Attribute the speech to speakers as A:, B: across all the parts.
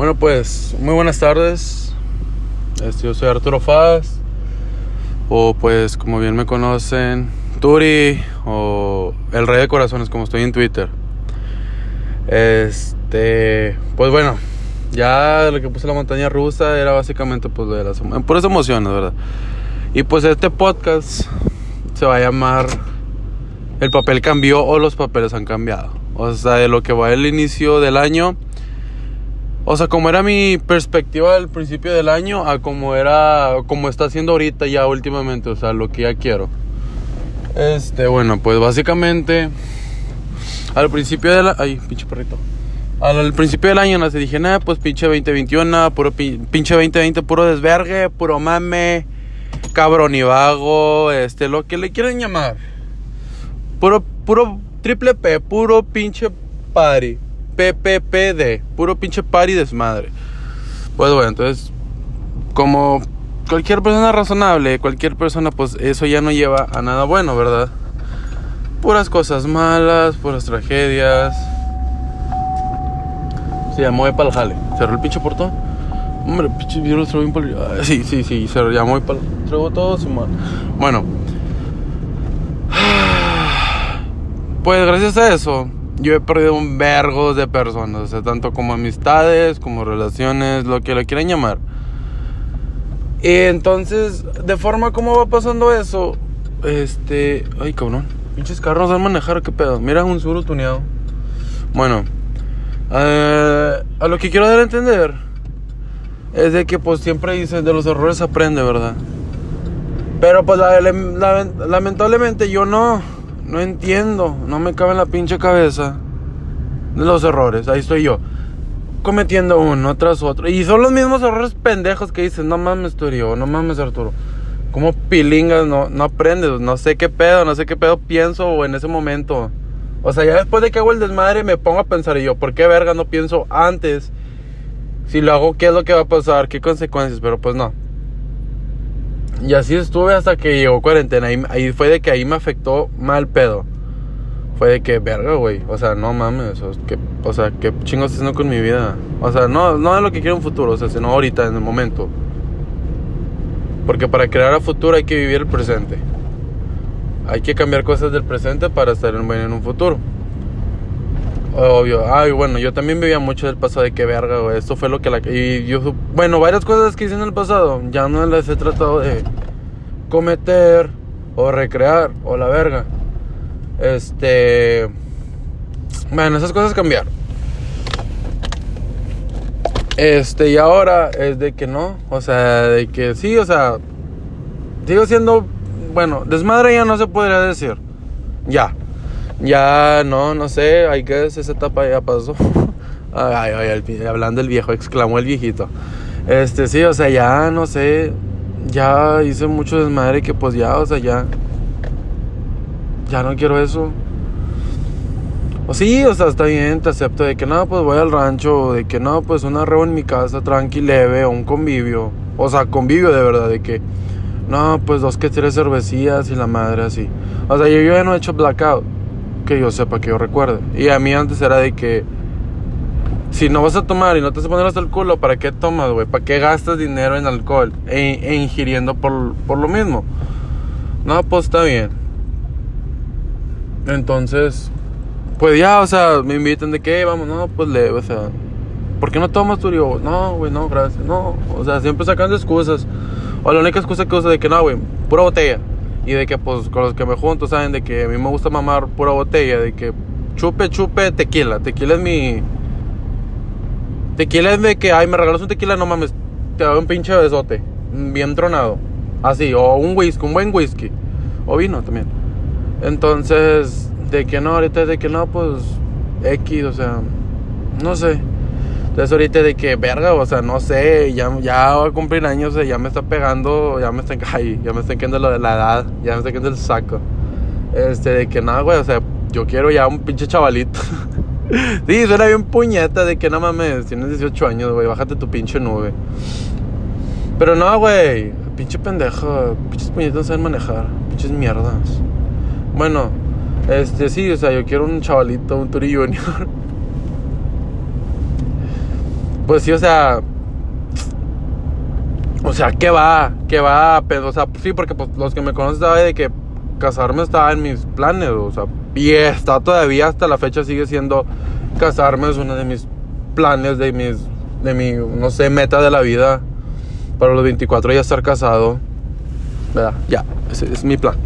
A: Bueno, pues, muy buenas tardes. Este, yo soy Arturo Faz. O pues, como bien me conocen, Turi. O El Rey de Corazones, como estoy en Twitter. Este, pues bueno, ya lo que puse la montaña rusa era básicamente pues lo de las emociones, ¿verdad? Y pues este podcast se va a llamar El papel cambió o los papeles han cambiado. O sea, de lo que va el inicio del año o sea, como era mi perspectiva al principio del año a como era, como está haciendo ahorita ya últimamente, o sea, lo que ya quiero. Este, bueno, pues básicamente al principio del ay, pinche perrito. Al, principio del año no se dije, nada, pues pinche 2021, puro pinche 2020, puro desvergue, puro mame, cabrón y vago, este, lo que le quieran llamar. Puro, puro triple P, puro pinche party. PPPD, puro pinche party desmadre. Pues bueno, entonces, como cualquier persona razonable, cualquier persona, pues eso ya no lleva a nada bueno, ¿verdad? Puras cosas malas, puras tragedias. Se llamó de pal jale. Cerró el pinche portón. Hombre, pinche virus bien por... Sí, sí, sí, se llamó y pal... Traigo todo su Bueno. Pues gracias a eso, yo he perdido un vergo de personas, o sea, tanto como amistades, como relaciones, lo que lo quieran llamar. Y entonces, de forma como va pasando eso, este, ay cabrón, pinches carros a manejar, qué pedo. Mira un suru tuneado. Bueno, eh, a lo que quiero dar a entender es de que pues siempre dicen de los errores aprende, ¿verdad? Pero pues lamentablemente yo no. No entiendo, no me cabe en la pinche cabeza los errores. Ahí estoy yo, cometiendo uno tras otro. Y son los mismos errores pendejos que dicen, no mames, Turio, no mames, Arturo. Como pilingas, no, no aprendes, no sé qué pedo, no sé qué pedo pienso en ese momento. O sea, ya después de que hago el desmadre me pongo a pensar y yo, ¿por qué verga no pienso antes? Si lo hago, ¿qué es lo que va a pasar? ¿Qué consecuencias? Pero pues no. Y así estuve hasta que llegó cuarentena. Ahí, fue de que ahí me afectó mal pedo. Fue de que, verga, güey. O sea, no mames. O, sea, qué chingo estoy haciendo con mi vida. O sea, no, no de lo que quiero en futuro, o sea, sino ahorita, en el momento. Porque para crear a futuro hay que vivir el presente. Hay que cambiar cosas del presente para estar en, en un futuro. Obvio. Ay, bueno, yo también vivía mucho del pasado de que verga, güey. Esto fue lo que la. Y yo. Bueno, varias cosas que hice en el pasado. Ya no las he tratado de cometer o recrear o la verga. Este. Bueno, esas cosas cambiaron. Este, y ahora es de que no. O sea, de que sí, o sea. Sigo siendo. Bueno, desmadre ya no se podría decir. Ya. Ya, no, no sé, hay que esa etapa ya pasó. ay, ay, hablando del viejo, exclamó el viejito. Este, sí, o sea, ya, no sé, ya hice mucho desmadre que pues ya, o sea, ya, ya no quiero eso. O sí, o sea, está bien, te acepto de que no, pues voy al rancho, de que no, pues una reo en mi casa, tranqui, leve, o un convivio. O sea, convivio de verdad, de que, no, pues dos que tres cervecillas y la madre así. O sea, yo, yo ya no he hecho blackout que yo sepa, que yo recuerde. Y a mí antes era de que si no vas a tomar y no te vas a poner hasta el culo, ¿para qué tomas, güey? ¿Para qué gastas dinero en alcohol e, e, ingiriendo por, por lo mismo? No, pues está bien. Entonces, pues ya, o sea, me invitan de que, vamos, no, pues le, o sea, ¿por qué no tomas tú? Digo, no, güey, no, gracias, no, o sea, siempre sacando excusas. O la única excusa que usa de que no, güey, pura botella. Y de que pues con los que me junto saben de que a mí me gusta mamar pura botella, de que chupe, chupe, tequila. Tequila es mi... Tequila es de que, ay, me regalas un tequila, no mames, te doy un pinche besote, bien tronado. Así, o un whisky, un buen whisky. O vino también. Entonces, de que no, ahorita de que no, pues X, o sea, no sé. Entonces ahorita de que, verga, o sea, no sé, ya, ya voy a cumplir años, ya me está pegando, ya me está, ay, ya me está quedando lo de la edad, ya me está quedando el saco. Este, de que nada, güey, o sea, yo quiero ya un pinche chavalito. sí, suena bien puñeta de que no mames, tienes 18 años, güey, bájate tu pinche nube. Pero no, güey, pinche pendejo, pinches puñetas no saben manejar, pinches mierdas. Bueno, este, sí, o sea, yo quiero un chavalito, un Turi Junior. pues sí, o sea, o sea, ¿qué va? ¿Qué va? Pero, o sea, sí, porque pues, los que me conocen saben de que casarme estaba en mis planes, o sea, y está todavía hasta la fecha sigue siendo casarme, es uno de mis planes, de mis, de mi, no sé, meta de la vida. Para los 24 ya estar casado, ¿verdad? Ya, ese es mi plan.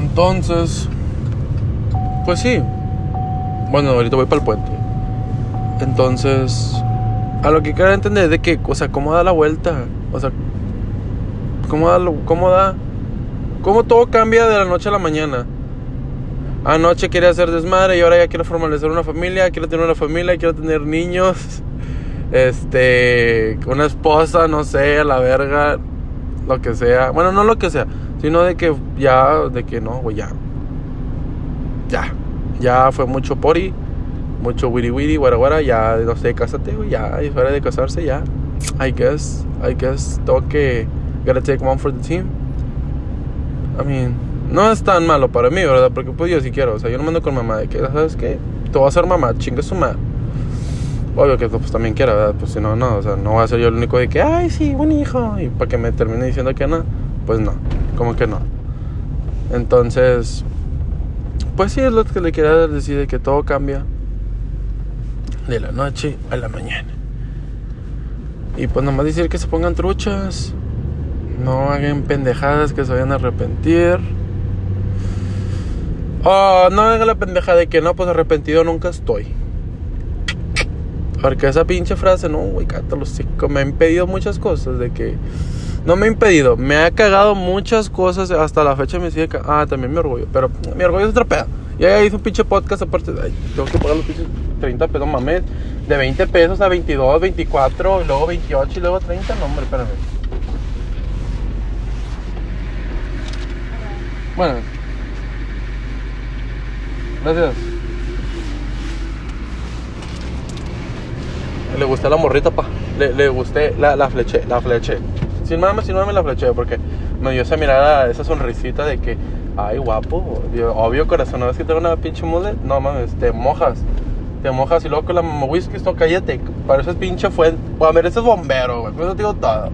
A: Entonces, pues sí. Bueno, ahorita voy para el puente. Entonces, a lo que quiero entender es de que, o sea, cómo da la vuelta. O sea, cómo da, cómo da, cómo todo cambia de la noche a la mañana. Anoche quería hacer desmadre y ahora ya quiero formalizar una familia, quiero tener una familia, quiero tener niños. Este, una esposa, no sé, a la verga, lo que sea. Bueno, no lo que sea, sino de que ya, de que no, güey, ya. Ya, ya fue mucho pori mucho wiri wiri, guara guara, ya no sé, cásate, güey, ya es hora de casarse, ya. I guess, I guess, tengo que gotta take one for the team. I mean, no es tan malo para mí, ¿verdad? Porque pues yo sí quiero, o sea, yo no mando con mamá de que, ¿sabes qué? Te voy a hacer mamá, chingue su madre. Obvio que pues también quiera, ¿verdad? Pues si no, no, o sea, no voy a ser yo el único de que, ay, sí, un hijo, y para que me termine diciendo que no, pues no, como que no. Entonces, pues sí, es lo que le quiero decir de que todo cambia de la noche a la mañana. Y pues nomás decir que se pongan truchas. No hagan pendejadas que se vayan a arrepentir. Oh, no hagan la pendeja de que no, pues arrepentido nunca estoy. Porque esa pinche frase, no, güey, los Me ha impedido muchas cosas. De que. No me ha impedido, me ha cagado muchas cosas. Hasta la fecha me sigue. Ah, también mi orgullo. Pero mi orgullo es otra peda. Ya hice un pinche podcast aparte. Ay, tengo que pagar los pinches 30 pesos, mames. De 20 pesos a 22, 24, y luego 28 y luego 30. No, hombre, espérame. Bueno. Gracias. Le gusté la morrita, pa. Le, le gusté la, la fleché, la fleché. Sin mames, sin mames la fleché, porque me dio esa mirada, esa sonrisita de que, ay, guapo. Obvio, corazón, ¿no ves que tengo una pinche mule? No mames, te mojas te mojas y luego con la whisky, esto cállate. Pareces pinche fuente. Bueno, mereces bombero, güey. Por eso te digo todo.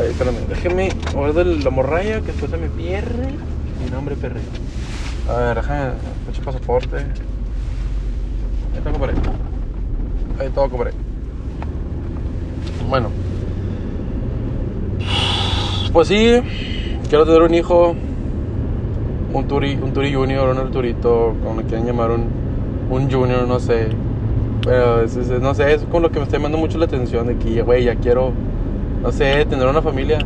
A: Ay, espérame, déjeme guardar la morralla que después se me pierde. Mi nombre perre. A ver, déjame, hecho pasaporte. Ahí tengo por ahí. Ahí todo ahí. Bueno. Pues sí, quiero tener un hijo, un Turi, un Turi Junior, un Arturito, como le quieran llamar, un, un junior, no sé. Pero no sé, es con lo que me está llamando mucho la atención de que, güey, ya quiero, no sé, tener una familia.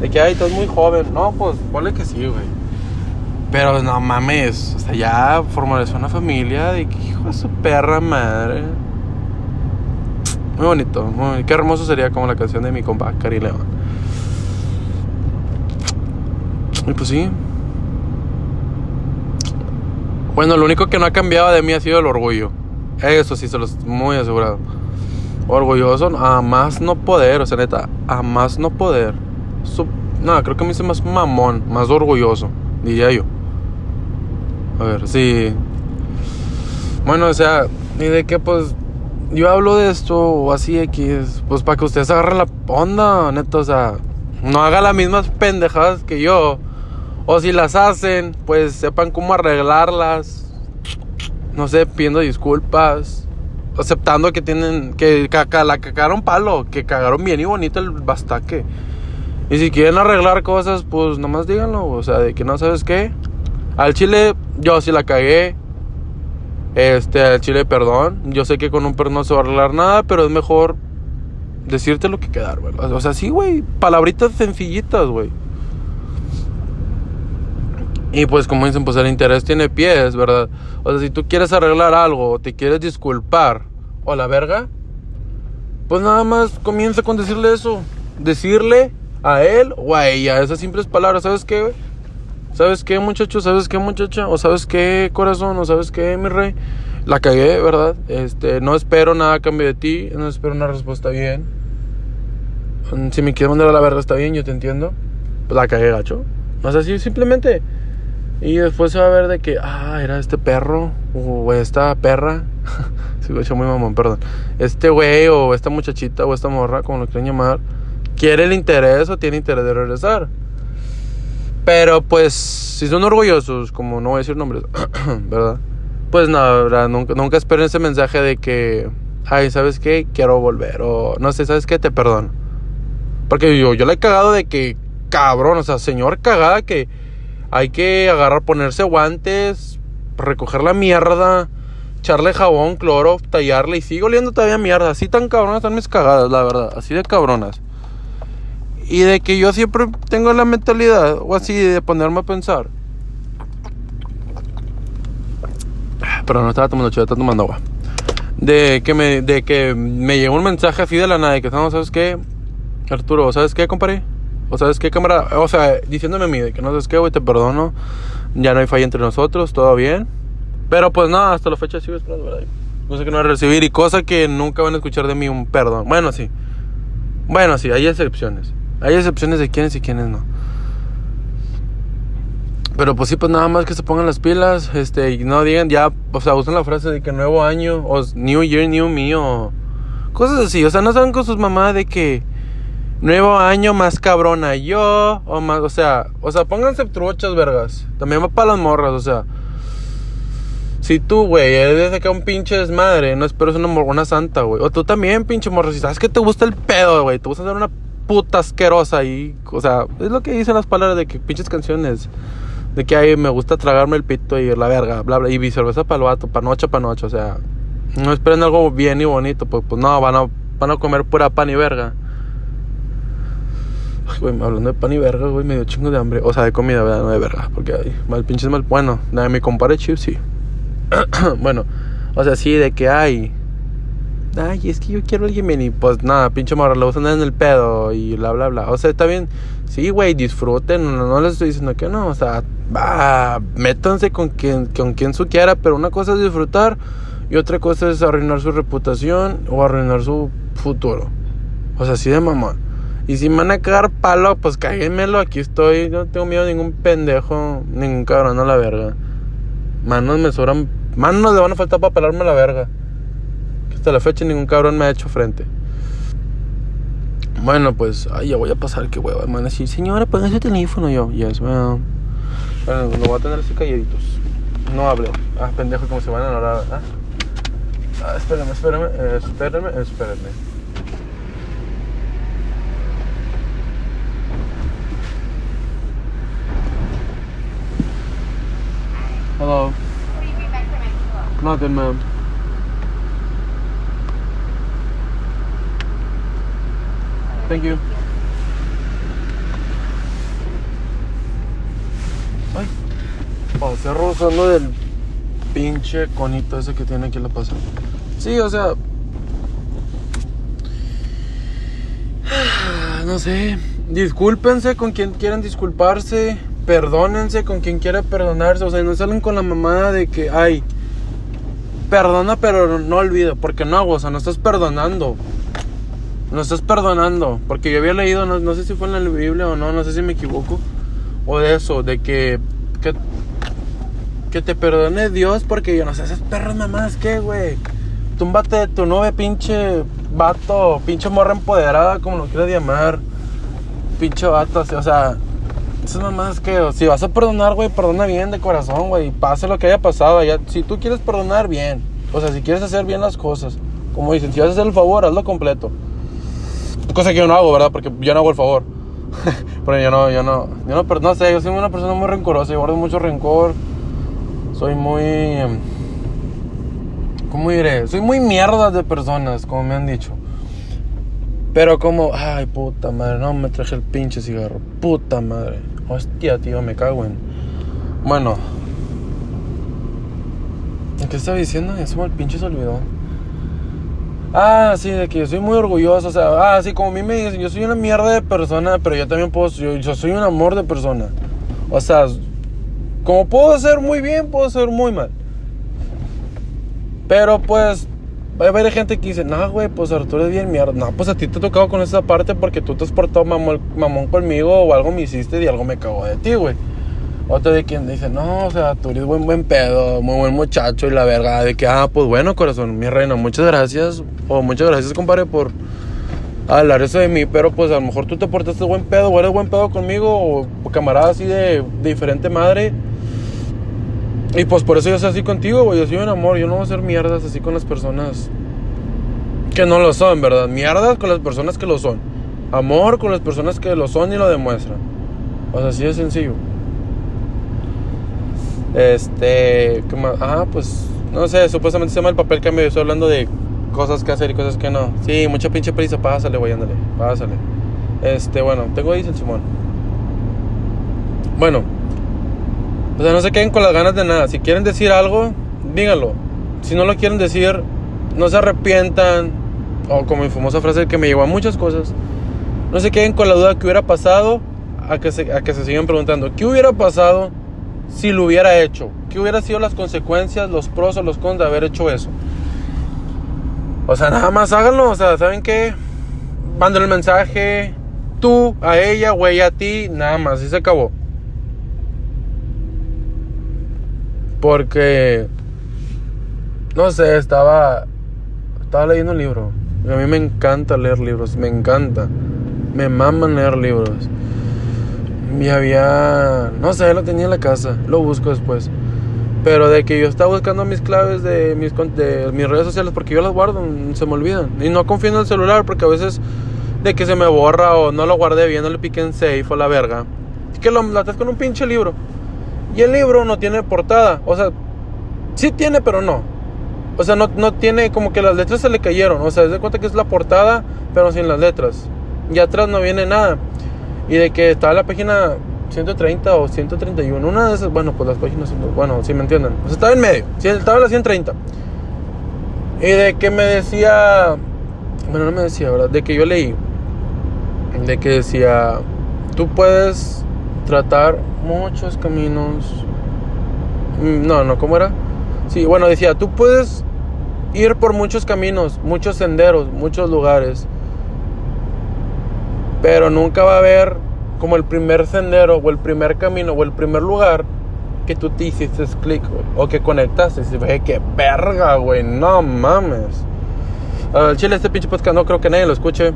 A: De que, ay, estás muy joven. No, pues, ponle que sí, güey. Pero no mames, o sea, ya formalizar una familia de que, hijo de su perra madre. Muy bonito, muy, qué hermoso sería como la canción de mi compa, Cari León. Y pues sí, bueno, lo único que no ha cambiado de mí ha sido el orgullo. Eso sí, se los muy asegurado. Orgulloso a más no poder, o sea, neta, a más no poder. no, creo que me hice más mamón, más orgulloso, diría yo. A ver, sí. Bueno, o sea, y de que pues yo hablo de esto o así X, pues para que ustedes agarren la onda, neta, o sea, no haga las mismas pendejadas que yo o si las hacen, pues sepan cómo arreglarlas. No sé, pidiendo disculpas. Aceptando que tienen. Que la cagaron palo. Que cagaron bien y bonito el bastaque. Y si quieren arreglar cosas, pues nomás díganlo. O sea, de que no sabes qué. Al chile, yo sí la cagué. Este, al chile, perdón. Yo sé que con un perdón no se va a arreglar nada, pero es mejor decirte lo que quedar, ¿verdad? O sea, sí, güey. Palabritas sencillitas, güey. Y pues como dicen, pues el interés tiene pies, ¿verdad? O sea, si tú quieres arreglar algo o te quieres disculpar o la verga, pues nada más comienza con decirle eso. Decirle a él o a ella esas simples palabras. ¿Sabes qué? ¿Sabes qué, muchacho? ¿Sabes qué, muchacha? ¿O sabes qué, corazón? ¿O sabes qué, mi rey? La cagué, ¿verdad? Este, no espero nada a cambio de ti. No espero una respuesta bien. Si me quieres mandar a la verga está bien, yo te entiendo. Pues la cagué, gacho. O sea, simplemente y después se va a ver de que, ah, era este perro o esta perra. Se escucha muy mamón, perdón. Este güey o esta muchachita o esta morra, como lo quieran llamar, quiere el interés o tiene interés de regresar. Pero pues, si son orgullosos, como no voy a decir nombres, ¿verdad? Pues nada, nunca, nunca esperen ese mensaje de que, ay, ¿sabes qué? Quiero volver. O no sé, ¿sabes qué? Te perdono. Porque yo, yo le he cagado de que, cabrón, o sea, señor cagada que hay que agarrar, ponerse guantes, recoger la mierda, echarle jabón, cloro, tallarle y sigo oliendo todavía mierda. Así tan cabronas están mis cagadas, la verdad. Así de cabronas. Y de que yo siempre tengo la mentalidad, o así, de ponerme a pensar. Pero no estaba tomando chido, estaba tomando agua. De que me, de que me llegó un mensaje así de la nada, que estamos, ¿sabes qué? Arturo, ¿sabes qué, compadre? O sabes qué, cámara, o sea, diciéndome a mí de que no sabes qué, güey, te perdono. Ya no hay falla entre nosotros, todo bien. Pero pues nada, hasta la fecha sigo esperando, ¿verdad? Cosa que no voy a recibir y cosa que nunca van a escuchar de mí un perdón. Bueno, sí. Bueno, sí, hay excepciones. Hay excepciones de quiénes y quiénes no. Pero pues sí, pues nada más que se pongan las pilas, este, y no digan ya, o sea, usan la frase de que nuevo año, o New Year, New Me, o cosas así, o sea, no saben con sus mamás de que nuevo año más cabrona yo, o más, o sea, o sea, pónganse truchas, vergas, también va para las morras, o sea, si tú, güey, eres de que un pinche desmadre, no esperes una morgona santa, güey, o tú también, pinche morra, si sabes que te gusta el pedo, güey, te gusta hacer una puta asquerosa y, o sea, es lo que dicen las palabras de que pinches canciones. De que ahí me gusta tragarme el pito y la verga, bla, bla. Y cerveza para el vato, para noche, para noche. O sea, no esperen algo bien y bonito. Pues, pues no, van a, van a comer pura pan y verga. Ay, güey, hablando de pan y verga, güey, me dio chingo de hambre. O sea, de comida, ¿verdad? No de verga. Porque hay mal pinches mal. Bueno, de mi compadre Chip, sí. bueno, o sea, sí, de que hay ay, es que yo quiero bien y pues nada, pinche morra, a andar en el pedo y bla, bla, bla. O sea, está bien, sí, güey, disfruten, no, les estoy diciendo que no, o sea, va, métanse con quien, con quien su quiera, pero una cosa es disfrutar y otra cosa es arruinar su reputación o arruinar su futuro. O sea, así de mamá. Y si me van a cagar palo, pues cáguenmelo, aquí estoy, no tengo miedo a ningún pendejo, ningún cabrón a la verga. Manos me sobran, manos le van a faltar para pelarme la verga hasta la fecha ningún cabrón me ha hecho frente. Bueno, pues, ay, ya voy a pasar, que hueva. Me van a decir, señora, ponga ese teléfono. Yo, yes, well. Bueno, lo voy a tener así calladitos. No hable. Ah, pendejo, como se van a enorar. ¿ah? ah espérame, espérame, espérame, espérame. Hello. Nothing, ma'am. Thank you. Ay, pasé rozando del pinche conito ese que tiene aquí la pasa. Sí, o sea. No sé. Discúlpense con quien quieran disculparse. Perdónense con quien quiera perdonarse. O sea, no salen con la mamada de que, ay, perdona, pero no olvido. Porque no, o sea, no estás perdonando no estás perdonando. Porque yo había leído, no, sé si fue en la Biblia o no, no sé si me equivoco. O de eso, de que, que, que te perdone Dios porque yo no sé, esas perras mamás, ¿qué, güey? Túmbate de tu nube, pinche vato, pinche morra empoderada, como lo quieras llamar. Pinche vato, o sea, esas mamás que, si vas a perdonar, güey, perdona bien de corazón, güey. Pase lo que haya pasado. Ya, si tú quieres perdonar, bien. O sea, si quieres hacer bien las cosas. Como dicen, si vas a hacer el favor, hazlo completo. Cosa que yo no hago, ¿verdad? Porque yo no hago el favor. Pero yo no, yo no, yo no, pero no sé, yo soy una persona muy rencorosa, yo guardo mucho rencor. Soy muy... Em, ¿Cómo diré? Soy muy mierda de personas, como me han dicho. Pero como, ay, puta madre, no me traje el pinche cigarro. Puta madre. Hostia, tío, me cago en... Bueno. ¿Qué estaba diciendo? Me el pinche se olvidó. Ah, sí, de que yo soy muy orgulloso, o sea, ah, sí, como a mí me dicen, yo soy una mierda de persona, pero yo también puedo, yo, soy un amor de persona. O sea, como puedo ser muy bien, puedo ser muy mal. Pero pues, va a haber gente que dice, no, güey, pues Arturo es bien mierda. No, pues a ti te ha tocado con esa parte porque tú te has portado mamón, mamón conmigo o algo me hiciste y algo me cagó de ti, güey. Otro de quien dice, no, o sea, tú eres buen, buen pedo, muy buen muchacho y la verdad, de que, ah, pues bueno, corazón, mi reina, muchas gracias, o muchas gracias, compadre, por hablar eso de mí, pero pues a lo mejor tú te portaste buen pedo, o eres buen pedo conmigo, o camarada así de, de diferente madre. Y pues por eso yo soy así contigo, güey, yo soy un amor, yo no voy a hacer mierdas así con las personas que no lo son, ¿verdad? Mierdas con las personas que lo son. Amor con las personas que lo son y lo demuestran. O sea, así de sencillo. Este, ¿qué más? Ah, pues, no sé, supuestamente se llama el papel cambio. Yo estoy hablando de cosas que hacer y cosas que no. Sí, mucha pinche prisa. Pásale, güey, ándale. Pásale. Este, bueno, tengo ahí el Simón. Bueno, o sea, no se queden con las ganas de nada. Si quieren decir algo, díganlo. Si no lo quieren decir, no se arrepientan o como mi famosa frase que me llevó a muchas cosas, no se queden con la duda que hubiera pasado a que se, a que se sigan preguntando, ¿qué hubiera pasado si lo hubiera hecho? ¿Qué hubiera sido las consecuencias, los pros o los cons de haber hecho eso? O sea, nada más háganlo, o sea, ¿saben qué? Manden el mensaje, tú, a ella, güey, a ti, nada más, y se acabó. Porque, no sé, estaba, estaba leyendo un libro. A mí me encanta leer libros, me encanta. Me maman leer libros. Y había, no sé, lo tenía en la casa, lo busco después. Pero de que yo estaba buscando mis claves de mis, de mis redes sociales porque yo las guardo, se me olvidan. Y no confío en el celular porque a veces de que se me borra o no lo guardé bien, no le piqué en safe o la verga. Es que lo latas con un pinche libro. Y el libro no tiene portada. O sea, sí tiene, pero no. O sea, no, no tiene como que las letras se le cayeron. O sea, se de cuenta que es la portada, pero sin las letras. Y atrás no viene nada. Y de que estaba la página 130 o 131. Una de esas, bueno, pues las páginas, bueno, si me entienden. O sea, estaba en medio. Estaba en la 130. Y de que me decía, bueno, no me decía, ¿verdad? De que yo leí. De que decía, tú puedes tratar muchos caminos. Mm, no, no, ¿cómo era? Sí, bueno, decía, tú puedes ir por muchos caminos, muchos senderos, muchos lugares. Pero nunca va a haber como el primer sendero o el primer camino o el primer lugar que tú te hiciste clic, O que conectaste. Y ve que verga, güey. No mames. Chile, este pinche podcast no creo que nadie lo escuche.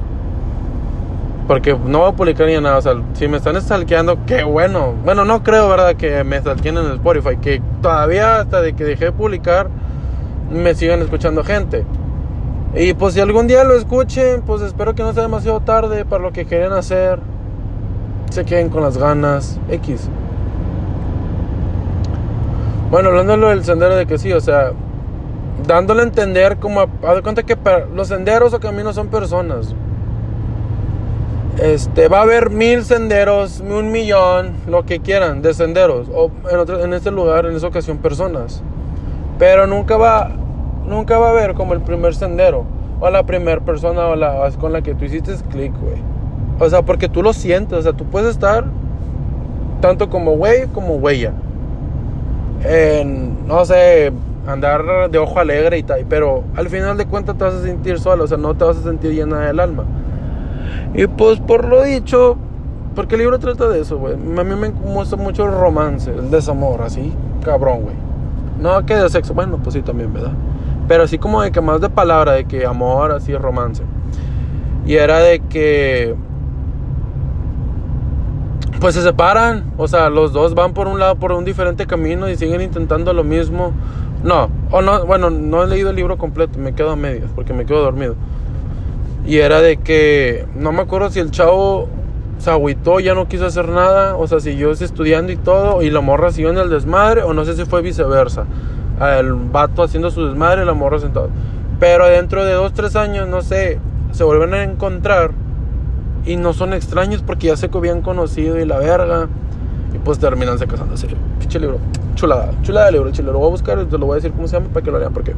A: Porque no voy a publicar ni nada. O sea, si me están stalkeando, qué bueno. Bueno, no creo, ¿verdad? Que me stalkeen en el Spotify. Que todavía hasta de que dejé de publicar, me sigan escuchando gente. Y pues si algún día lo escuchen, pues espero que no sea demasiado tarde para lo que quieren hacer. Se queden con las ganas. X. Bueno, hablando del sendero de que sí, o sea, dándole a entender como, a, de cuenta que los senderos o caminos son personas. Este, va a haber mil senderos, un millón, lo que quieran, de senderos. O en, en este lugar, en esa ocasión, personas. Pero nunca va, nunca va a haber como el primer sendero. O la primera persona o la, con la que tú hiciste clic, güey. O sea, porque tú lo sientes. O sea, tú puedes estar tanto como güey como huella. En, no sé, andar de ojo alegre y tal. Pero al final de cuentas te vas a sentir solo. O sea, no te vas a sentir llena del alma. Y pues por lo dicho, porque el libro trata de eso, güey. A mí me gusta mucho el romance, el desamor, así, cabrón, güey. No que de sexo, bueno, pues sí también, ¿verdad? Pero así como de que más de palabra, de que amor, así, romance. Y era de que pues se separan, o sea, los dos van por un lado por un diferente camino y siguen intentando lo mismo. No, o no, bueno, no he leído el libro completo, me quedo a medias porque me quedo dormido. Y era de que, no me acuerdo si el chavo se agüitó, ya no quiso hacer nada, o sea, siguió estudiando y todo, y la morra siguió en el desmadre, o no sé si fue viceversa. El vato haciendo su desmadre la morra sentado. Pero dentro de dos, tres años, no sé, se vuelven a encontrar y no son extraños porque ya se habían conocido y la verga. Y pues terminan se casándose. Pinche libro. Chulada. Chulada de libro, chile. Lo voy a buscar te lo voy a decir cómo se llama para que lo lean porque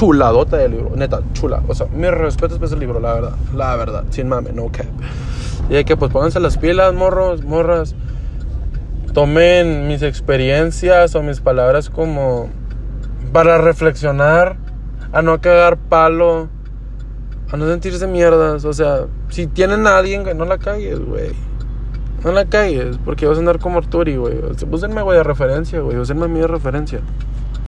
A: chuladota de libro, neta, chula. O sea, mi respeto es ese libro, la verdad, la verdad, sin mame, no cap. Y hay que, pues, pónganse las pilas, morros, morras. Tomen mis experiencias o mis palabras como para reflexionar, a no cagar palo, a no sentirse mierdas. O sea, si tienen a alguien, no la cagues, güey. No la cagues, porque vas a andar como Arturi, güey. Úsenme, güey, de referencia, güey. Úsenme a mí de referencia.